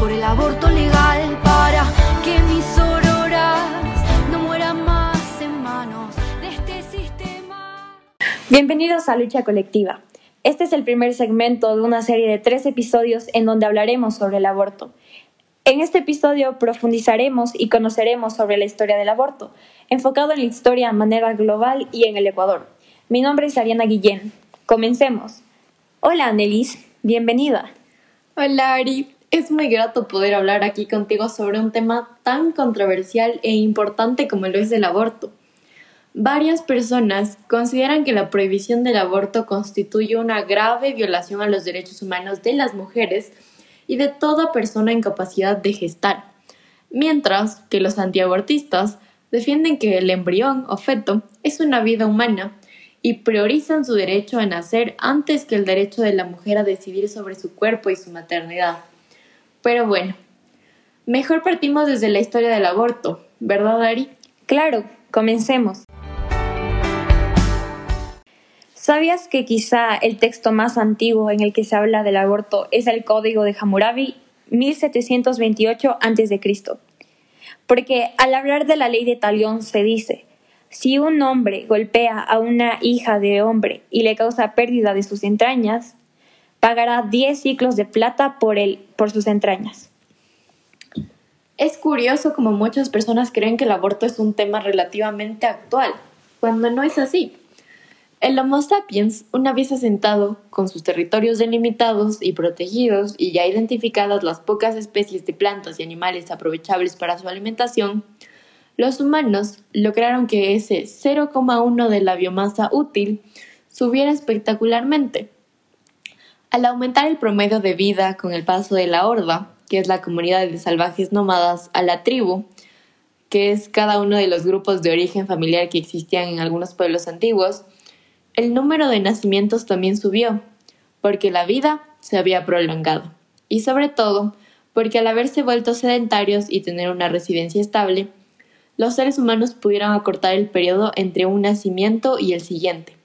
por el aborto legal para que mis auroras no mueran más en manos de este sistema. Bienvenidos a Lucha Colectiva. Este es el primer segmento de una serie de tres episodios en donde hablaremos sobre el aborto. En este episodio profundizaremos y conoceremos sobre la historia del aborto, enfocado en la historia de manera global y en el Ecuador. Mi nombre es Ariana Guillén. Comencemos. Hola, Annelies. Bienvenida. Hola, Ari. Es muy grato poder hablar aquí contigo sobre un tema tan controversial e importante como lo es el aborto. Varias personas consideran que la prohibición del aborto constituye una grave violación a los derechos humanos de las mujeres y de toda persona en capacidad de gestar, mientras que los antiabortistas defienden que el embrión o feto es una vida humana y priorizan su derecho a nacer antes que el derecho de la mujer a decidir sobre su cuerpo y su maternidad. Pero bueno, mejor partimos desde la historia del aborto, ¿verdad, Ari? Claro, comencemos. ¿Sabías que quizá el texto más antiguo en el que se habla del aborto es el Código de Hammurabi 1728 a.C.? Porque al hablar de la ley de Talión se dice, si un hombre golpea a una hija de hombre y le causa pérdida de sus entrañas, pagará 10 ciclos de plata por, él, por sus entrañas. Es curioso como muchas personas creen que el aborto es un tema relativamente actual, cuando no es así. El Homo sapiens, una vez asentado, con sus territorios delimitados y protegidos y ya identificadas las pocas especies de plantas y animales aprovechables para su alimentación, los humanos lograron que ese 0,1 de la biomasa útil subiera espectacularmente. Al aumentar el promedio de vida con el paso de la horda, que es la comunidad de salvajes nómadas, a la tribu, que es cada uno de los grupos de origen familiar que existían en algunos pueblos antiguos, el número de nacimientos también subió, porque la vida se había prolongado, y sobre todo porque al haberse vuelto sedentarios y tener una residencia estable, los seres humanos pudieron acortar el periodo entre un nacimiento y el siguiente.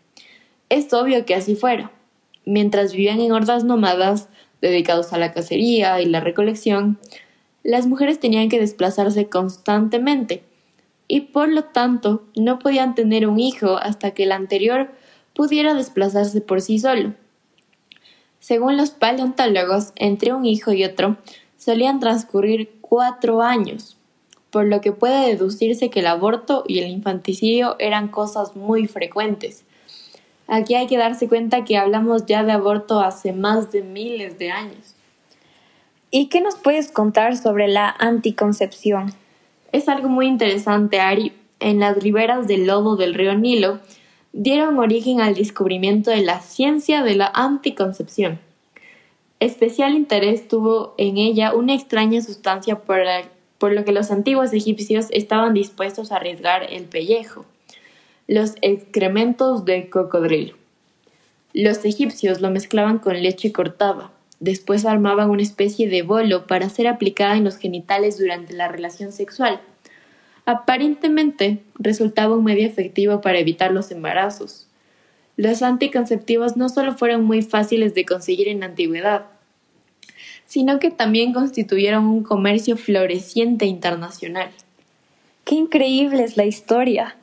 Es obvio que así fuera. Mientras vivían en hordas nómadas, dedicados a la cacería y la recolección, las mujeres tenían que desplazarse constantemente y por lo tanto no podían tener un hijo hasta que el anterior pudiera desplazarse por sí solo. Según los paleontólogos, entre un hijo y otro solían transcurrir cuatro años, por lo que puede deducirse que el aborto y el infanticidio eran cosas muy frecuentes. Aquí hay que darse cuenta que hablamos ya de aborto hace más de miles de años. ¿Y qué nos puedes contar sobre la anticoncepción? Es algo muy interesante, Ari. En las riberas del lodo del río Nilo dieron origen al descubrimiento de la ciencia de la anticoncepción. Especial interés tuvo en ella una extraña sustancia por, lo que los antiguos egipcios estaban dispuestos a arriesgar el pellejo, los excrementos de cocodrilo. Los egipcios lo mezclaban con leche cortada, después armaban una especie de bolo para ser aplicada en los genitales durante la relación sexual aparentemente resultaba un medio efectivo para evitar los embarazos. Los anticonceptivos no solo fueron muy fáciles de conseguir en la antigüedad, sino que también constituyeron un comercio floreciente internacional. ¡Qué increíble es la historia!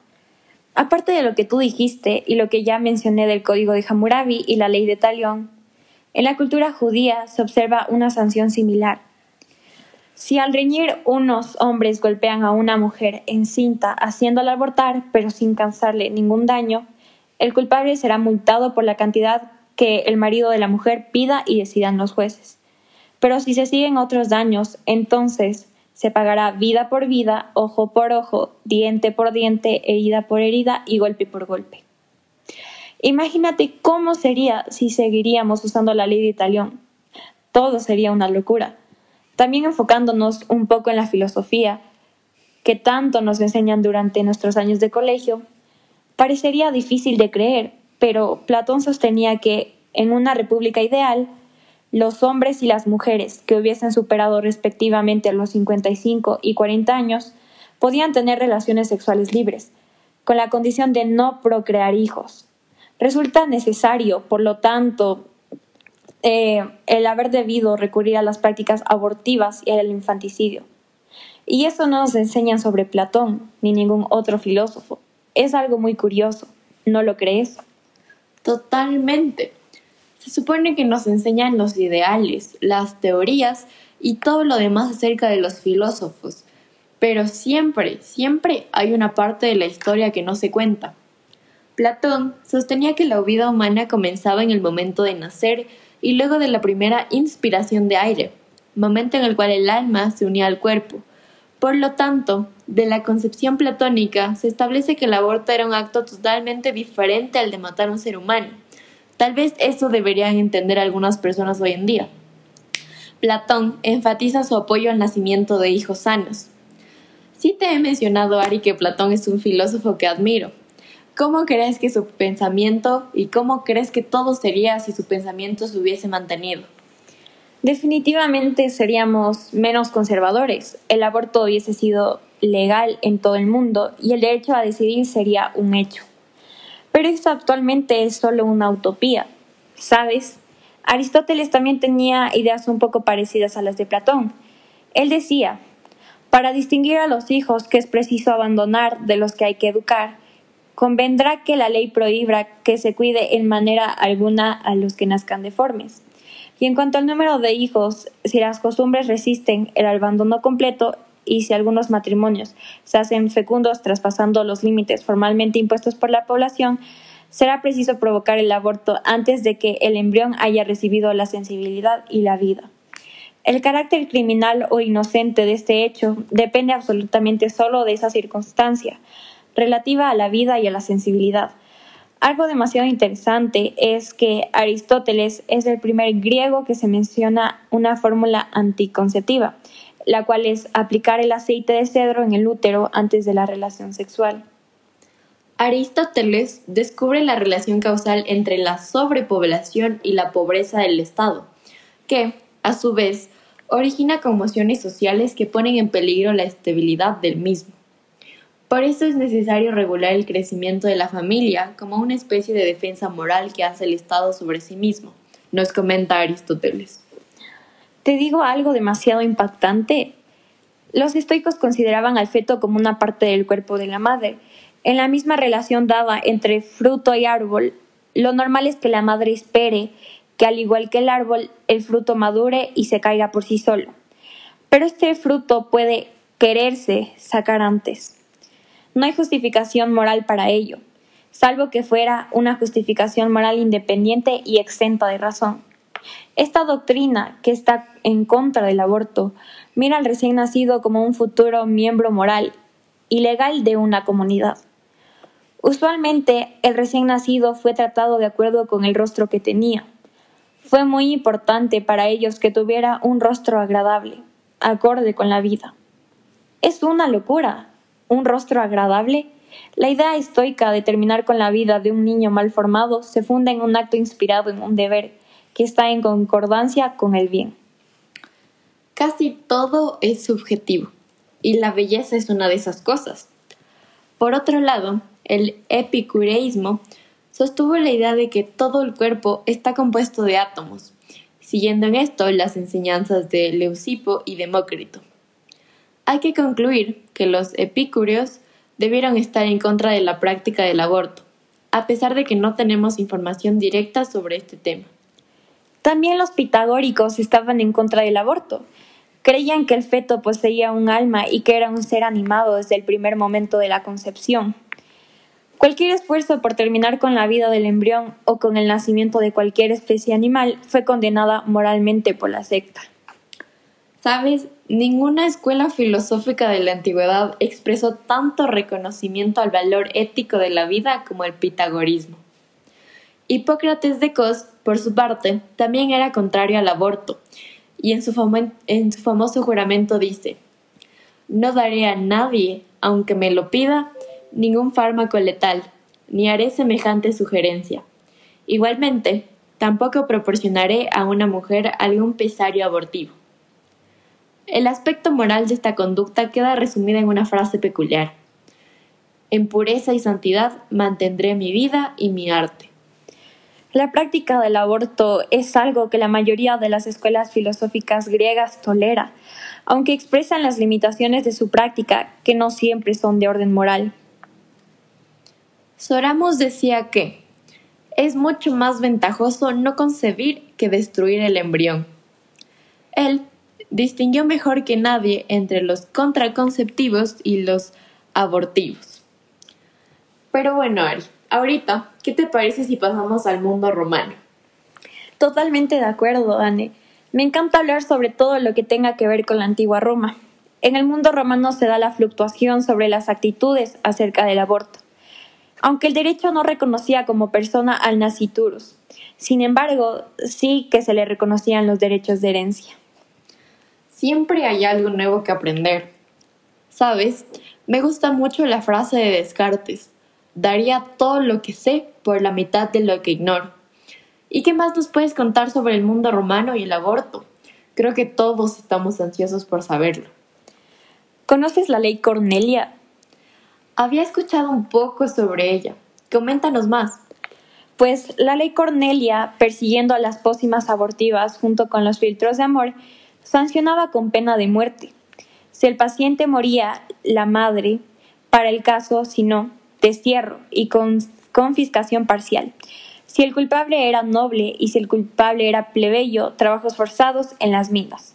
Aparte de lo que tú dijiste y lo que ya mencioné del Código de Hammurabi y la Ley de Talión, en la cultura judía se observa una sanción similar si al reñir unos hombres golpean a una mujer encinta haciéndola abortar, pero sin causarle ningún daño, el culpable será multado por la cantidad que el marido de la mujer pida y decidan los jueces. Pero si se siguen otros daños, entonces se pagará vida por vida, ojo por ojo, diente por diente, herida por herida y golpe por golpe. Imagínate cómo sería si seguiríamos usando la ley de Italión. Todo sería una locura. También enfocándonos un poco en la filosofía, que tanto nos enseñan durante nuestros años de colegio, parecería difícil de creer, pero Platón sostenía que en una república ideal, los hombres y las mujeres que hubiesen superado respectivamente los 55 y 40 años podían tener relaciones sexuales libres, con la condición de no procrear hijos. Resulta necesario, por lo tanto, eh, el haber debido recurrir a las prácticas abortivas y al infanticidio. Y eso no nos enseñan sobre Platón ni ningún otro filósofo. Es algo muy curioso, ¿no lo crees? Totalmente. Se supone que nos enseñan los ideales, las teorías y todo lo demás acerca de los filósofos, pero siempre, siempre hay una parte de la historia que no se cuenta. Platón sostenía que la vida humana comenzaba en el momento de nacer y luego de la primera inspiración de aire, momento en el cual el alma se unía al cuerpo. Por lo tanto, de la concepción platónica se establece que el aborto era un acto totalmente diferente al de matar un ser humano. Tal vez eso deberían entender algunas personas hoy en día. Platón enfatiza su apoyo al nacimiento de hijos sanos. Sí te he mencionado, Ari, que Platón es un filósofo que admiro. ¿Cómo crees que su pensamiento y cómo crees que todo sería si su pensamiento se hubiese mantenido? Definitivamente seríamos menos conservadores. El aborto hubiese sido legal en todo el mundo y el derecho a decidir sería un hecho. Pero esto actualmente es solo una utopía. ¿Sabes? Aristóteles también tenía ideas un poco parecidas a las de Platón. Él decía, para distinguir a los hijos que es preciso abandonar de los que hay que educar, convendrá que la ley prohíba que se cuide en manera alguna a los que nazcan deformes. Y en cuanto al número de hijos, si las costumbres resisten el abandono completo y si algunos matrimonios se hacen fecundos traspasando los límites formalmente impuestos por la población, será preciso provocar el aborto antes de que el embrión haya recibido la sensibilidad y la vida. El carácter criminal o inocente de este hecho depende absolutamente solo de esa circunstancia, relativa a la vida y a la sensibilidad. Algo demasiado interesante es que Aristóteles es el primer griego que se menciona una fórmula anticonceptiva, la cual es aplicar el aceite de cedro en el útero antes de la relación sexual. Aristóteles descubre la relación causal entre la sobrepoblación y la pobreza del Estado, que, a su vez, origina conmociones sociales que ponen en peligro la estabilidad del mismo. Por eso es necesario regular el crecimiento de la familia como una especie de defensa moral que hace el Estado sobre sí mismo, nos comenta Aristóteles. Te digo algo demasiado impactante. Los estoicos consideraban al feto como una parte del cuerpo de la madre. En la misma relación dada entre fruto y árbol, lo normal es que la madre espere que al igual que el árbol, el fruto madure y se caiga por sí solo. Pero este fruto puede quererse sacar antes. No hay justificación moral para ello, salvo que fuera una justificación moral independiente y exenta de razón. Esta doctrina, que está en contra del aborto, mira al recién nacido como un futuro miembro moral y legal de una comunidad. Usualmente, el recién nacido fue tratado de acuerdo con el rostro que tenía, fue muy importante para ellos que tuviera un rostro agradable, acorde con la vida. Es una locura. ¿Un rostro agradable? La idea estoica de terminar con la vida de un niño mal formado se funda en un acto inspirado en un deber está en concordancia con el bien. Casi todo es subjetivo, y la belleza es una de esas cosas. Por otro lado, el epicureísmo sostuvo la idea de que todo el cuerpo está compuesto de átomos, siguiendo en esto las enseñanzas de Leucipo y Demócrito. Hay que concluir que los epicúreos debieron estar en contra de la práctica del aborto, a pesar de que no tenemos información directa sobre este tema. También los pitagóricos estaban en contra del aborto. Creían que el feto poseía un alma y que era un ser animado desde el primer momento de la concepción. Cualquier esfuerzo por terminar con la vida del embrión o con el nacimiento de cualquier especie animal fue condenada moralmente por la secta. Sabes, ninguna escuela filosófica de la antigüedad expresó tanto reconocimiento al valor ético de la vida como el pitagorismo. Hipócrates de Cos, por su parte, también era contrario al aborto, y en su, en su famoso juramento dice, No daré a nadie, aunque me lo pida, ningún fármaco letal, ni haré semejante sugerencia. Igualmente, tampoco proporcionaré a una mujer algún pesario abortivo. El aspecto moral de esta conducta queda resumida en una frase peculiar. En pureza y santidad mantendré mi vida y mi arte. La práctica del aborto es algo que la mayoría de las escuelas filosóficas griegas tolera, aunque expresan las limitaciones de su práctica, que no siempre son de orden moral. Soramos decía que es mucho más ventajoso no concebir que destruir el embrión. Él distinguió mejor que nadie entre los contraconceptivos y los abortivos. Pero bueno, Ari, ahorita, ¿qué te parece si pasamos al mundo romano? Totalmente de acuerdo, Anne. Me encanta hablar sobre todo lo que tenga que ver con la antigua Roma. En el mundo romano se da la fluctuación sobre las actitudes acerca del aborto, aunque el derecho no reconocía como persona al naciturus. Sin embargo, sí que se le reconocían los derechos de herencia. Siempre hay algo nuevo que aprender. ¿Sabes? Me gusta mucho la frase de Descartes. Daría todo lo que sé por la mitad de lo que ignoro. ¿Y qué más nos puedes contar sobre el mundo romano y el aborto? Creo que todos estamos ansiosos por saberlo. ¿Conoces la ley Cornelia? Había escuchado un poco sobre ella. Coméntanos más. Pues la ley Cornelia, persiguiendo a las pócimas abortivas junto con los filtros de amor, sancionaba con pena de muerte. Si el paciente moría, la madre, para el caso, si no, destierro y con confiscación parcial. Si el culpable era noble y si el culpable era plebeyo, trabajos forzados en las minas.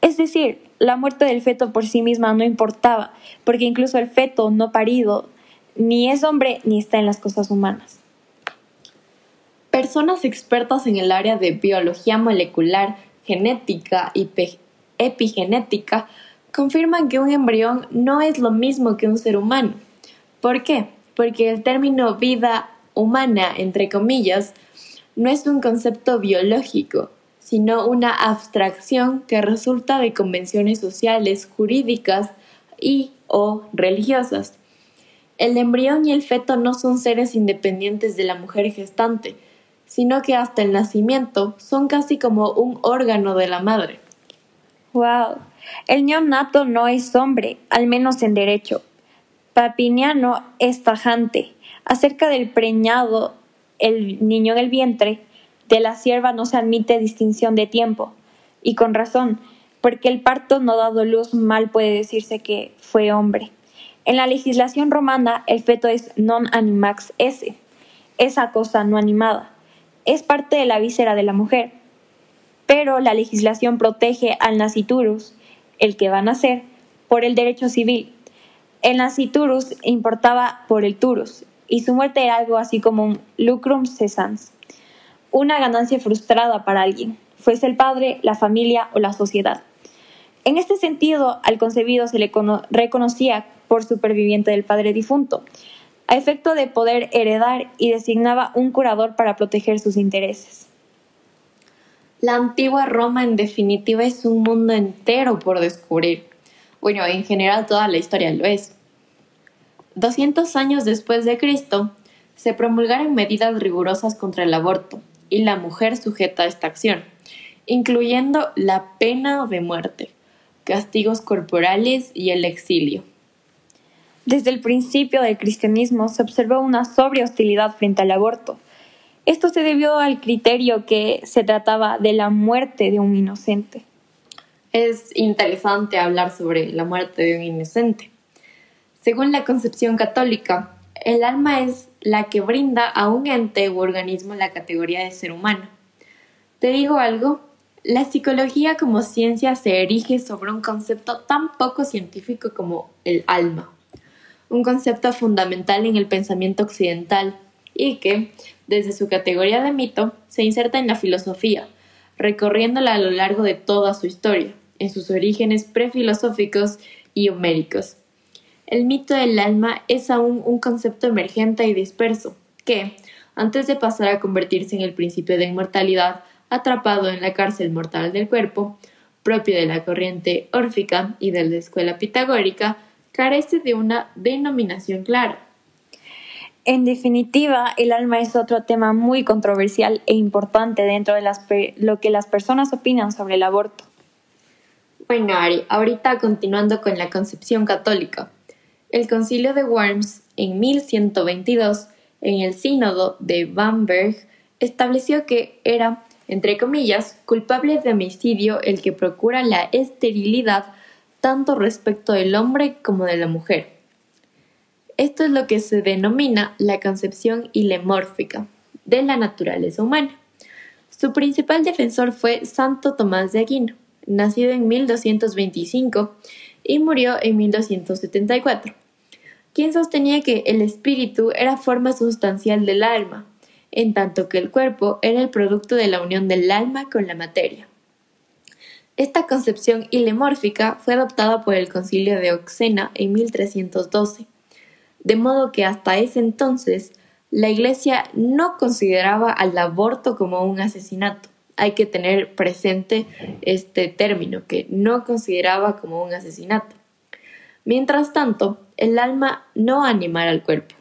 Es decir, la muerte del feto por sí misma no importaba, porque incluso el feto no parido ni es hombre ni está en las cosas humanas. Personas expertas en el área de biología molecular, genética y epigenética confirman que un embrión no es lo mismo que un ser humano. ¿Por qué? Porque el término vida humana, entre comillas, no es un concepto biológico, sino una abstracción que resulta de convenciones sociales, jurídicas y o religiosas. El embrión y el feto no son seres independientes de la mujer gestante, sino que hasta el nacimiento son casi como un órgano de la madre. Wow, el neonato no es hombre, al menos en derecho. Papiniano es tajante. Acerca del preñado, el niño en el vientre, de la sierva no se admite distinción de tiempo. Y con razón, porque el parto no dado luz mal puede decirse que fue hombre. En la legislación romana, el feto es non animax esse, esa cosa no animada. Es parte de la víscera de la mujer. Pero la legislación protege al naciturus, el que va a nacer, por el derecho civil. El naciturus importaba por el turus, y su muerte era algo así como un lucrum cessans, una ganancia frustrada para alguien, fuese el padre, la familia o la sociedad. En este sentido, al concebido se le reconocía por superviviente del padre difunto, a efecto de poder heredar y designaba un curador para proteger sus intereses. La antigua Roma en definitiva es un mundo entero por descubrir. Bueno, en general toda la historia lo es. 200 años después de Cristo, se promulgaron medidas rigurosas contra el aborto y la mujer sujeta a esta acción, incluyendo la pena de muerte, castigos corporales y el exilio. Desde el principio del cristianismo se observó una sobria hostilidad frente al aborto, esto se debió al criterio que se trataba de la muerte de un inocente. Es interesante hablar sobre la muerte de un inocente. Según la concepción católica, el alma es la que brinda a un ente u organismo la categoría de ser humano. Te digo algo, la psicología como ciencia se erige sobre un concepto tan poco científico como el alma, un concepto fundamental en el pensamiento occidental y que, desde su categoría de mito, se inserta en la filosofía, recorriéndola a lo largo de toda su historia, en sus orígenes prefilosóficos y homéricos. El mito del alma es aún un concepto emergente y disperso, que, antes de pasar a convertirse en el principio de inmortalidad, atrapado en la cárcel mortal del cuerpo, propio de la corriente órfica y de la escuela pitagórica, carece de una denominación clara. En definitiva, el alma es otro tema muy controversial e importante dentro de lo que las personas opinan sobre el aborto. Ahorita continuando con la concepción católica. El concilio de Worms en 1122, en el sínodo de Bamberg, estableció que era, entre comillas, culpable de homicidio el que procura la esterilidad tanto respecto del hombre como de la mujer. Esto es lo que se denomina la concepción ilemórfica de la naturaleza humana. Su principal defensor fue Santo Tomás de Aquino, nacido en 1225 y murió en 1274, quien sostenía que el espíritu era forma sustancial del alma, en tanto que el cuerpo era el producto de la unión del alma con la materia. Esta concepción ilemórfica fue adoptada por el concilio de Oxena en 1312, de modo que hasta ese entonces la Iglesia no consideraba al aborto como un asesinato. Hay que tener presente este término, que no consideraba como un asesinato. Mientras tanto, el alma no animara al cuerpo.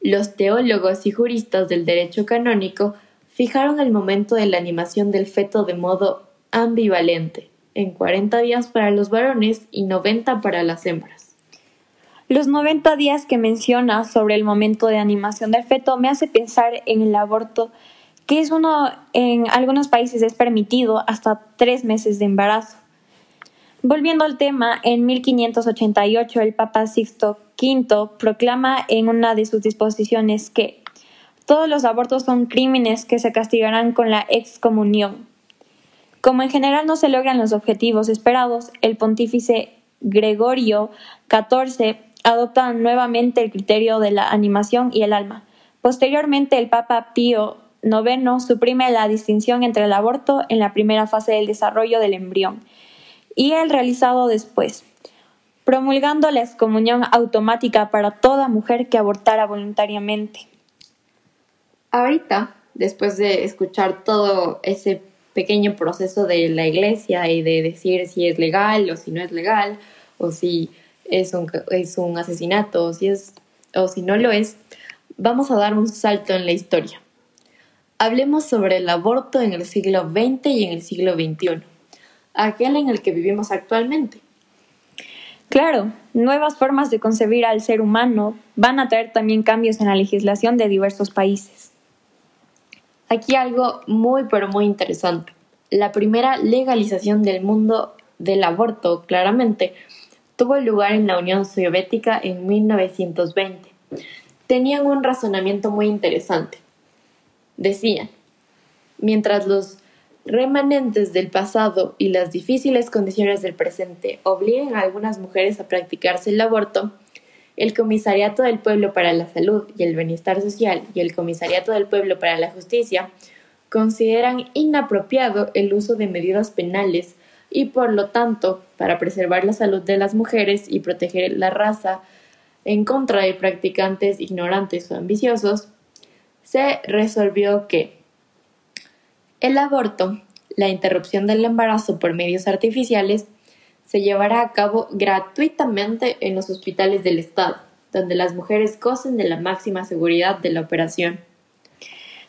Los teólogos y juristas del derecho canónico fijaron el momento de la animación del feto de modo ambivalente, en 40 días para los varones y 90 para las hembras. Los 90 días que menciona sobre el momento de animación del feto me hace pensar en el aborto, que es uno en algunos países es permitido hasta tres meses de embarazo. Volviendo al tema, en 1588 el Papa Sixto V proclama en una de sus disposiciones que todos los abortos son crímenes que se castigarán con la excomunión. Como en general no se logran los objetivos esperados, el pontífice Gregorio XIV adopta nuevamente el criterio de la animación y el alma. Posteriormente, el Papa Pío IX suprime la distinción entre el aborto en la primera fase del desarrollo del embrión y el realizado después, promulgando la excomunión automática para toda mujer que abortara voluntariamente. Ahorita, después de escuchar todo ese pequeño proceso de la iglesia y de decir si es legal o si no es legal, o si es un, es un asesinato o si, es, o si no lo es, vamos a dar un salto en la historia. Hablemos sobre el aborto en el siglo XX y en el siglo XXI, aquel en el que vivimos actualmente. Claro, nuevas formas de concebir al ser humano van a traer también cambios en la legislación de diversos países. Aquí algo muy pero muy interesante. La primera legalización del mundo del aborto, claramente, tuvo lugar en la Unión Soviética en 1920. Tenían un razonamiento muy interesante. Decían, mientras los remanentes del pasado y las difíciles condiciones del presente obliguen a algunas mujeres a practicarse el aborto, el Comisariato del Pueblo para la Salud y el Bienestar Social y el Comisariato del Pueblo para la Justicia consideran inapropiado el uso de medidas penales y por lo tanto, para preservar la salud de las mujeres y proteger la raza en contra de practicantes ignorantes o ambiciosos, se resolvió que el aborto, la interrupción del embarazo por medios artificiales, se llevará a cabo gratuitamente en los hospitales del Estado, donde las mujeres gocen de la máxima seguridad de la operación.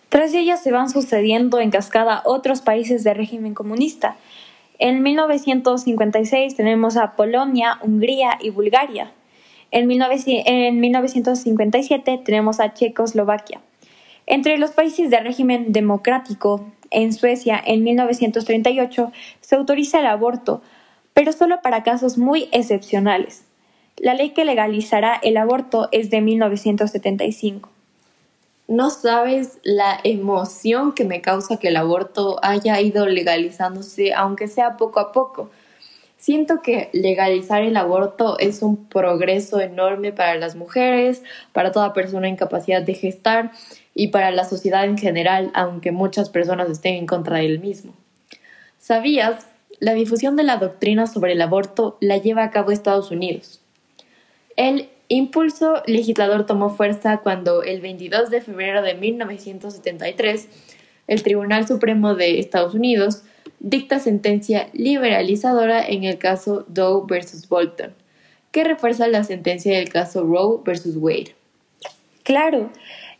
Tras ellas se van sucediendo en cascada otros países de régimen comunista. En 1956 tenemos a Polonia, Hungría y Bulgaria. En 1957 tenemos a Checoslovaquia. Entre los países de régimen democrático, en Suecia en 1938 se autoriza el aborto, pero solo para casos muy excepcionales. La ley que legalizará el aborto es de 1975. No sabes la emoción que me causa que el aborto haya ido legalizándose, aunque sea poco a poco. Siento que legalizar el aborto es un progreso enorme para las mujeres, para toda persona en capacidad de gestar y para la sociedad en general, aunque muchas personas estén en contra del mismo. ¿Sabías la difusión de la doctrina sobre el aborto la lleva a cabo Estados Unidos. El impulso legislador tomó fuerza cuando el 22 de febrero de 1973 el Tribunal Supremo de Estados Unidos dicta sentencia liberalizadora en el caso Doe versus Bolton, que refuerza la sentencia del caso Roe versus Wade. Claro,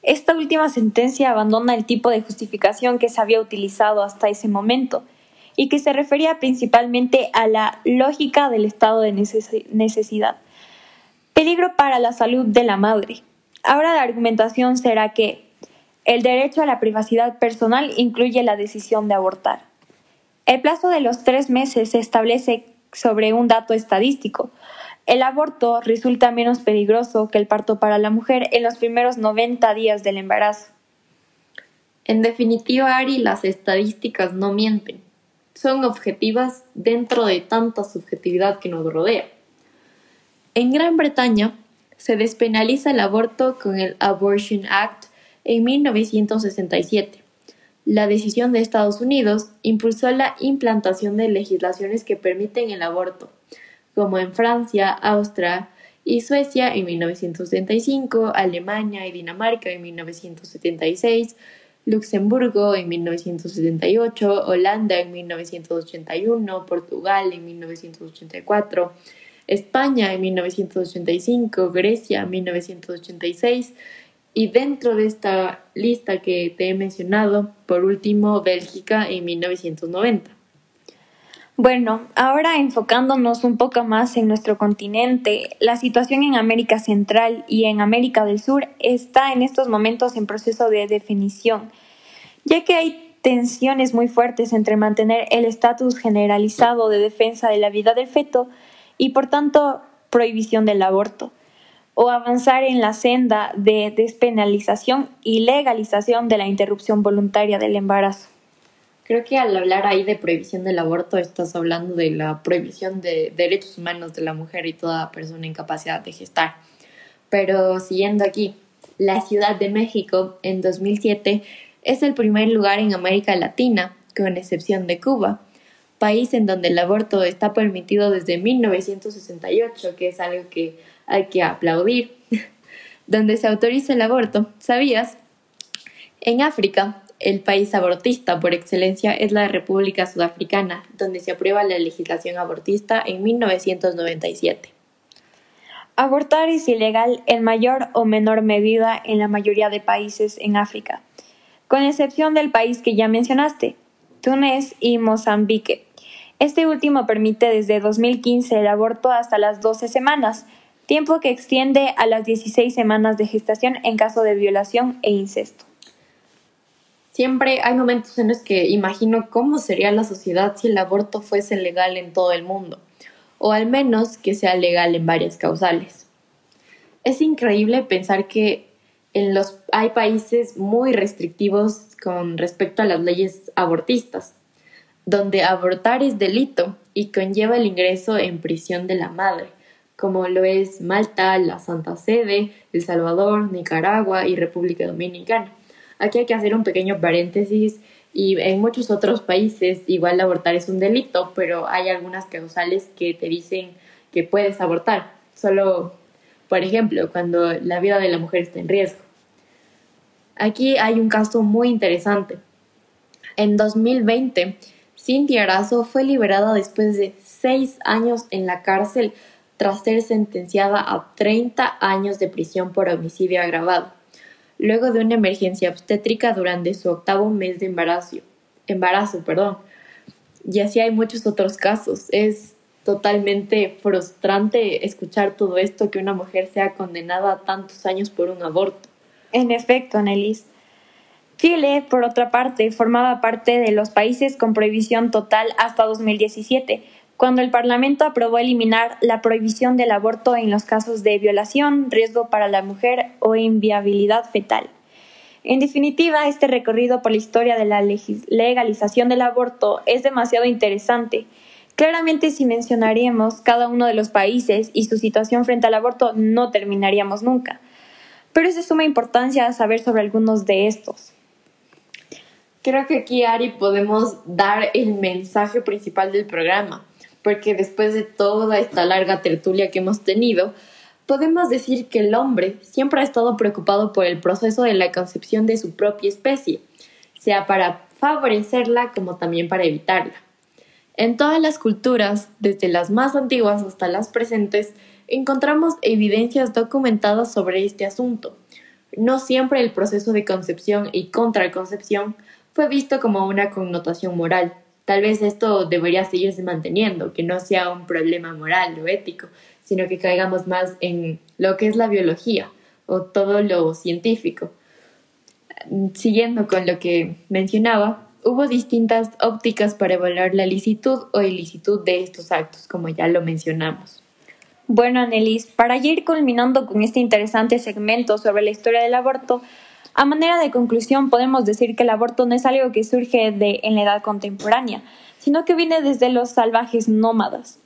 esta última sentencia abandona el tipo de justificación que se había utilizado hasta ese momento y que se refería principalmente a la lógica del estado de necesidad. Peligro para la salud de la madre. Ahora la argumentación será que El derecho a la privacidad personal incluye la decisión de abortar. El plazo de los tres meses se establece sobre un dato estadístico. El aborto resulta menos peligroso que el parto para la mujer en los primeros 90 días del embarazo. En definitiva, Ari, las estadísticas no mienten. Son objetivas dentro de tanta subjetividad que nos rodea. En Gran Bretaña se despenaliza el aborto con el Abortion Act en 1967. La decisión de Estados Unidos impulsó la implantación de legislaciones que permiten el aborto, como en Francia, Austria y Suecia en 1975, Alemania y Dinamarca en 1976, Luxemburgo en 1978, Holanda en 1981, Portugal en 1984, España en 1985, Grecia en 1986 y dentro de esta lista que te he mencionado, por último, Bélgica en 1990. Bueno, ahora enfocándonos un poco más en nuestro continente, la situación en América Central y en América del Sur está en estos momentos en proceso de definición, ya que hay tensiones muy fuertes entre mantener el estatus generalizado de defensa de la vida del feto y por tanto prohibición del aborto, o avanzar en la senda de despenalización y legalización de la interrupción voluntaria del embarazo. Creo que al hablar ahí de prohibición del aborto estás hablando de la prohibición de derechos humanos de la mujer y toda persona en capacidad de gestar. Pero siguiendo aquí, la Ciudad de México en 2007 es el primer lugar en América Latina, con excepción de Cuba, país en donde el aborto está permitido desde 1968, que es algo que hay que aplaudir, donde se autoriza el aborto. ¿Sabías? En África, el país abortista por excelencia es la República Sudafricana, donde se aprueba la legislación abortista en 1997. Abortar es ilegal en mayor o menor medida en la mayoría de países en África, con excepción del país que ya mencionaste, Túnez y Mozambique. Este último permite desde 2015 el aborto hasta las 12 semanas, tiempo que extiende a las 16 semanas de gestación en caso de violación e incesto. Siempre hay momentos en los que imagino cómo sería la sociedad si el aborto fuese legal en todo el mundo, o al menos que sea legal en varias causales. Es increíble pensar que en los, hay países muy restrictivos con respecto a las leyes abortistas, donde abortar es delito y conlleva el ingreso en prisión de la madre, como lo es Malta, la Santa Sede, El Salvador, Nicaragua y República Dominicana. Aquí hay que hacer un pequeño paréntesis y en muchos otros países igual abortar es un delito, pero hay algunas causales que te dicen que puedes abortar. Solo, por ejemplo, cuando la vida de la mujer está en riesgo. Aquí hay un caso muy interesante. En 2020, Cintia Arazo fue liberada después de seis años en la cárcel tras ser sentenciada a 30 años de prisión por homicidio agravado luego de una emergencia obstétrica durante su octavo mes de embarazo. embarazo perdón. Y así hay muchos otros casos. Es totalmente frustrante escuchar todo esto, que una mujer sea condenada a tantos años por un aborto. En efecto, Annelies. Chile, por otra parte, formaba parte de los países con prohibición total hasta 2017, cuando el Parlamento aprobó eliminar la prohibición del aborto en los casos de violación, riesgo para la mujer o inviabilidad fetal. En definitiva, este recorrido por la historia de la legalización del aborto es demasiado interesante. Claramente si mencionaríamos cada uno de los países y su situación frente al aborto no terminaríamos nunca. Pero es de suma importancia saber sobre algunos de estos. Creo que aquí, Ari, podemos dar el mensaje principal del programa porque después de toda esta larga tertulia que hemos tenido, podemos decir que el hombre siempre ha estado preocupado por el proceso de la concepción de su propia especie, sea para favorecerla como también para evitarla. En todas las culturas, desde las más antiguas hasta las presentes, encontramos evidencias documentadas sobre este asunto. No siempre el proceso de concepción y contraconcepción fue visto como una connotación moral, Tal vez esto debería seguirse manteniendo, que no sea un problema moral o ético, sino que caigamos más en lo que es la biología o todo lo científico. Siguiendo con lo que mencionaba, hubo distintas ópticas para evaluar la licitud o ilicitud de estos actos, como ya lo mencionamos. Bueno, Annelies, para ir culminando con este interesante segmento sobre la historia del aborto, a manera de conclusión podemos decir que el aborto no es algo que surge en la edad contemporánea, sino que viene desde los salvajes nómadas.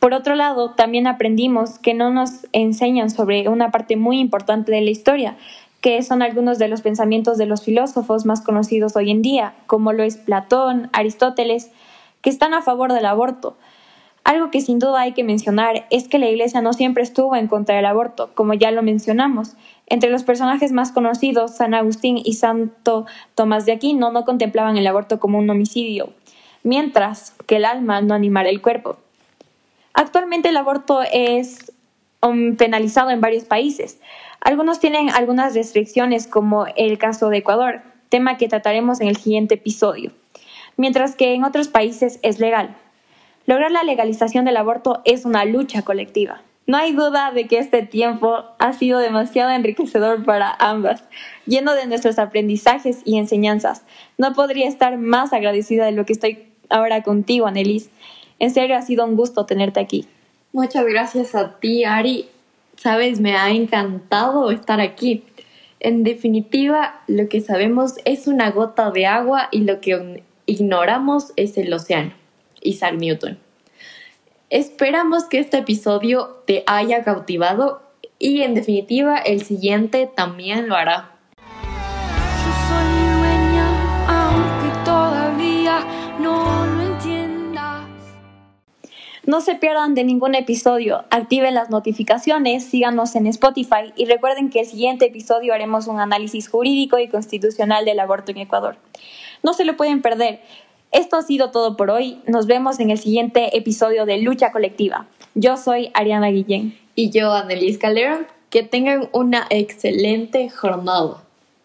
Por otro lado, también aprendimos que no nos enseñan sobre una parte muy importante de la historia, que son algunos de los pensamientos de los filósofos más conocidos hoy en día, como lo es Platón, Aristóteles, que están a favor del aborto. Algo que sin duda hay que mencionar es que la Iglesia no siempre estuvo en contra del aborto, como ya lo mencionamos. Entre los personajes más conocidos, San Agustín y Santo Tomás de Aquino no contemplaban el aborto como un homicidio, mientras que el alma no animara el cuerpo. Actualmente el aborto es um, penalizado en varios países. Algunos tienen algunas restricciones, como el caso de Ecuador, tema que trataremos en el siguiente episodio, mientras que en otros países es legal. Lograr la legalización del aborto es una lucha colectiva. No hay duda de que este tiempo ha sido demasiado enriquecedor para ambas, lleno de nuestros aprendizajes y enseñanzas. No podría estar más agradecida de lo que estoy ahora contigo, Annelies. En serio, ha sido un gusto tenerte aquí. Muchas gracias a ti, Ari. Sabes, me ha encantado estar aquí. En definitiva, lo que sabemos es una gota de agua y lo que ignoramos es el océano. Isaac Newton. Esperamos que este episodio te haya cautivado y en definitiva el siguiente también lo hará. No se pierdan de ningún episodio, activen las notificaciones, síganos en Spotify y recuerden que el siguiente episodio haremos un análisis jurídico y constitucional del aborto en Ecuador. No se lo pueden perder. Esto ha sido todo por hoy. Nos vemos en el siguiente episodio de Lucha Colectiva. Yo soy Ariana Guillén. Y yo, Annelies Calderón, que tengan una excelente jornada.